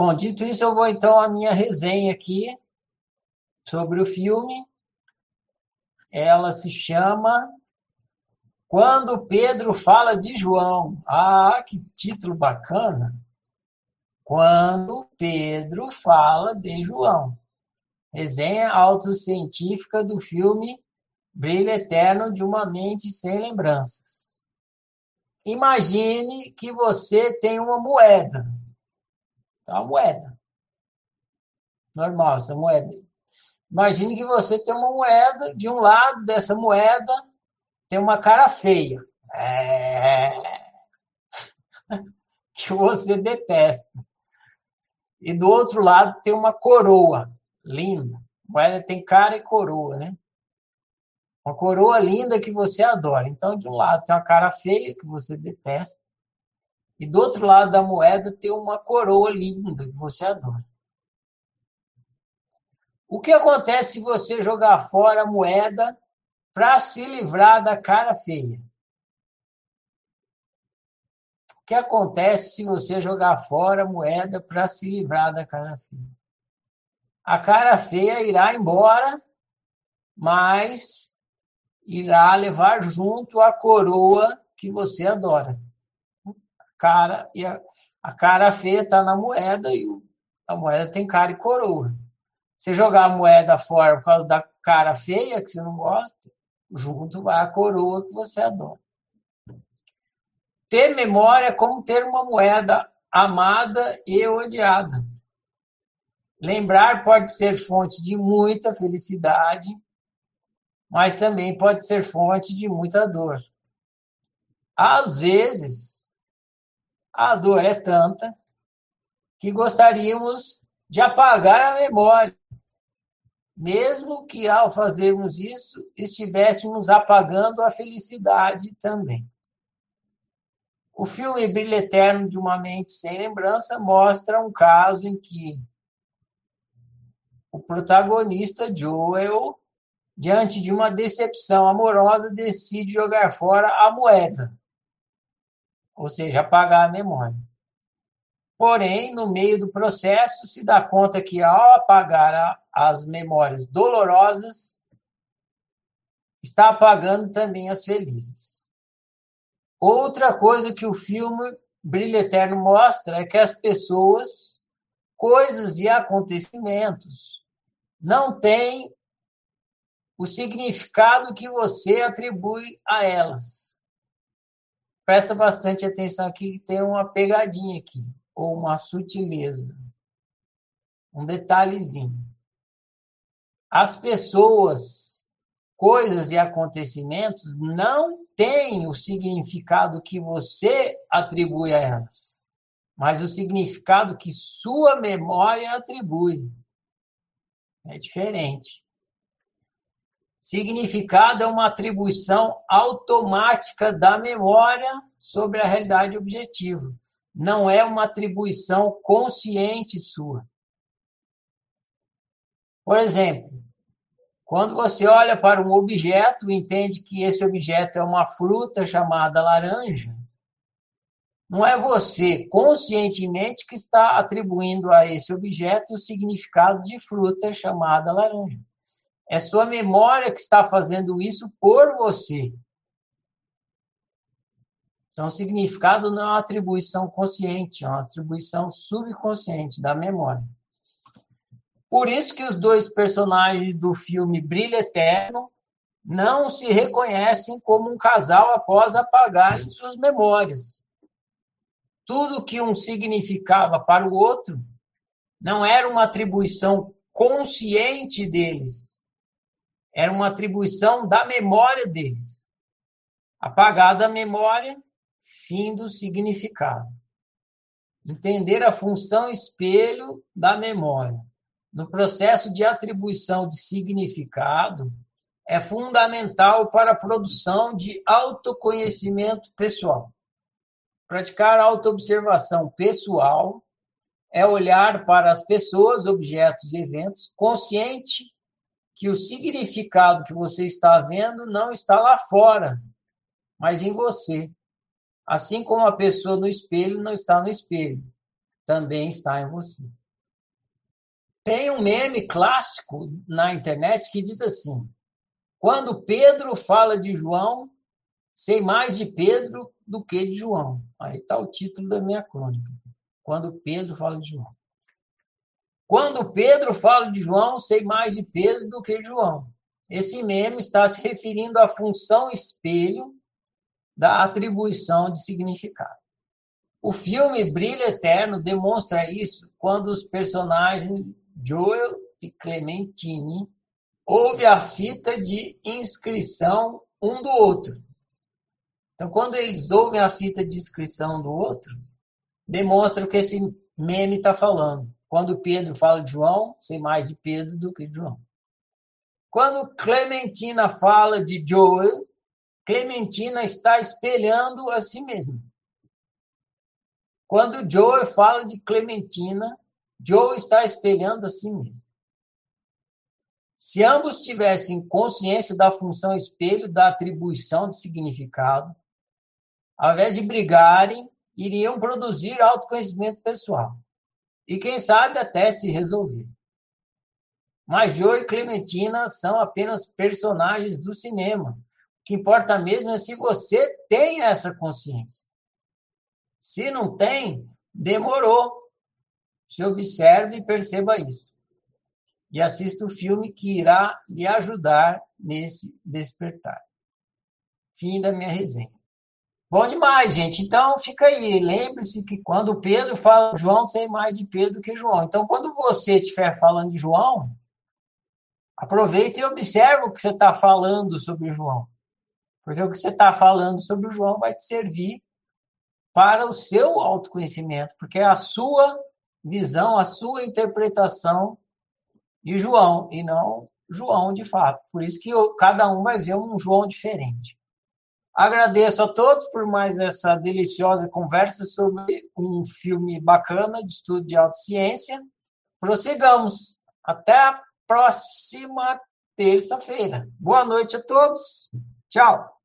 Bom, dito isso, eu vou então à minha resenha aqui sobre o filme. Ela se chama Quando Pedro Fala de João. Ah, que título bacana! Quando Pedro Fala de João. Resenha autocientífica do filme Brilho Eterno de uma Mente Sem Lembranças. Imagine que você tem uma moeda é uma moeda. Normal, essa moeda. Imagine que você tem uma moeda, de um lado dessa moeda tem uma cara feia. É... que você detesta. E do outro lado tem uma coroa linda. Moeda tem cara e coroa, né? Uma coroa linda que você adora. Então, de um lado tem uma cara feia que você detesta, e do outro lado da moeda tem uma coroa linda que você adora. O que acontece se você jogar fora a moeda para se livrar da cara feia? O que acontece se você jogar fora a moeda para se livrar da cara feia? A cara feia irá embora, mas irá levar junto a coroa que você adora cara e a, a cara feia está na moeda e o, a moeda tem cara e coroa. Você jogar a moeda fora por causa da cara feia que você não gosta, junto vai a coroa que você adora. Ter memória é como ter uma moeda amada e odiada. Lembrar pode ser fonte de muita felicidade, mas também pode ser fonte de muita dor. Às vezes, a dor é tanta que gostaríamos de apagar a memória, mesmo que ao fazermos isso estivéssemos apagando a felicidade também. O filme Brilho Eterno de uma Mente Sem Lembrança mostra um caso em que o protagonista Joel, diante de uma decepção amorosa, decide jogar fora a moeda ou seja, apagar a memória. Porém, no meio do processo, se dá conta que ao apagar as memórias dolorosas, está apagando também as felizes. Outra coisa que o filme Brilho Eterno mostra é que as pessoas, coisas e acontecimentos não têm o significado que você atribui a elas presta bastante atenção aqui, tem uma pegadinha aqui, ou uma sutileza, um detalhezinho. As pessoas, coisas e acontecimentos não têm o significado que você atribui a elas, mas o significado que sua memória atribui. É diferente. Significado é uma atribuição automática da memória sobre a realidade objetiva. Não é uma atribuição consciente sua. Por exemplo, quando você olha para um objeto e entende que esse objeto é uma fruta chamada laranja, não é você conscientemente que está atribuindo a esse objeto o significado de fruta chamada laranja. É sua memória que está fazendo isso por você. Então, significado não é uma atribuição consciente, é uma atribuição subconsciente da memória. Por isso que os dois personagens do filme Brilho Eterno não se reconhecem como um casal após apagarem suas memórias. Tudo que um significava para o outro não era uma atribuição consciente deles, era uma atribuição da memória deles. Apagada a memória, fim do significado. Entender a função espelho da memória no processo de atribuição de significado é fundamental para a produção de autoconhecimento pessoal. Praticar autoobservação pessoal é olhar para as pessoas, objetos e eventos consciente que o significado que você está vendo não está lá fora, mas em você. Assim como a pessoa no espelho não está no espelho. também está em você. Tem um meme clássico na internet que diz assim: quando Pedro fala de João, sei mais de Pedro do que de João. Aí está o título da minha crônica. Quando Pedro fala de João. Quando Pedro fala de João, sei mais de Pedro do que de João. Esse meme está se referindo à função espelho da atribuição de significado. O filme Brilho Eterno demonstra isso quando os personagens Joel e Clementine ouvem a fita de inscrição um do outro. Então, quando eles ouvem a fita de inscrição do outro, demonstra o que esse meme está falando. Quando Pedro fala de João, sei mais de Pedro do que de João. Quando Clementina fala de Joel, Clementina está espelhando a si mesma. Quando Joel fala de Clementina, Joe está espelhando a si mesmo. Se ambos tivessem consciência da função espelho da atribuição de significado, ao invés de brigarem, iriam produzir autoconhecimento pessoal. E quem sabe até se resolver. Mas Joe e Clementina são apenas personagens do cinema. O que importa mesmo é se você tem essa consciência. Se não tem, demorou. Se observe e perceba isso. E assista o filme que irá lhe ajudar nesse despertar. Fim da minha resenha. Bom demais, gente. Então fica aí. Lembre-se que quando Pedro fala João, sei mais de Pedro que João. Então, quando você estiver falando de João, Aproveita e observa o que você está falando sobre João. Porque o que você está falando sobre João vai te servir para o seu autoconhecimento, porque é a sua visão, a sua interpretação de João, e não João de fato. Por isso que cada um vai ver um João diferente. Agradeço a todos por mais essa deliciosa conversa sobre um filme bacana de estudo de autociência. Prossigamos. Até a próxima terça-feira. Boa noite a todos. Tchau.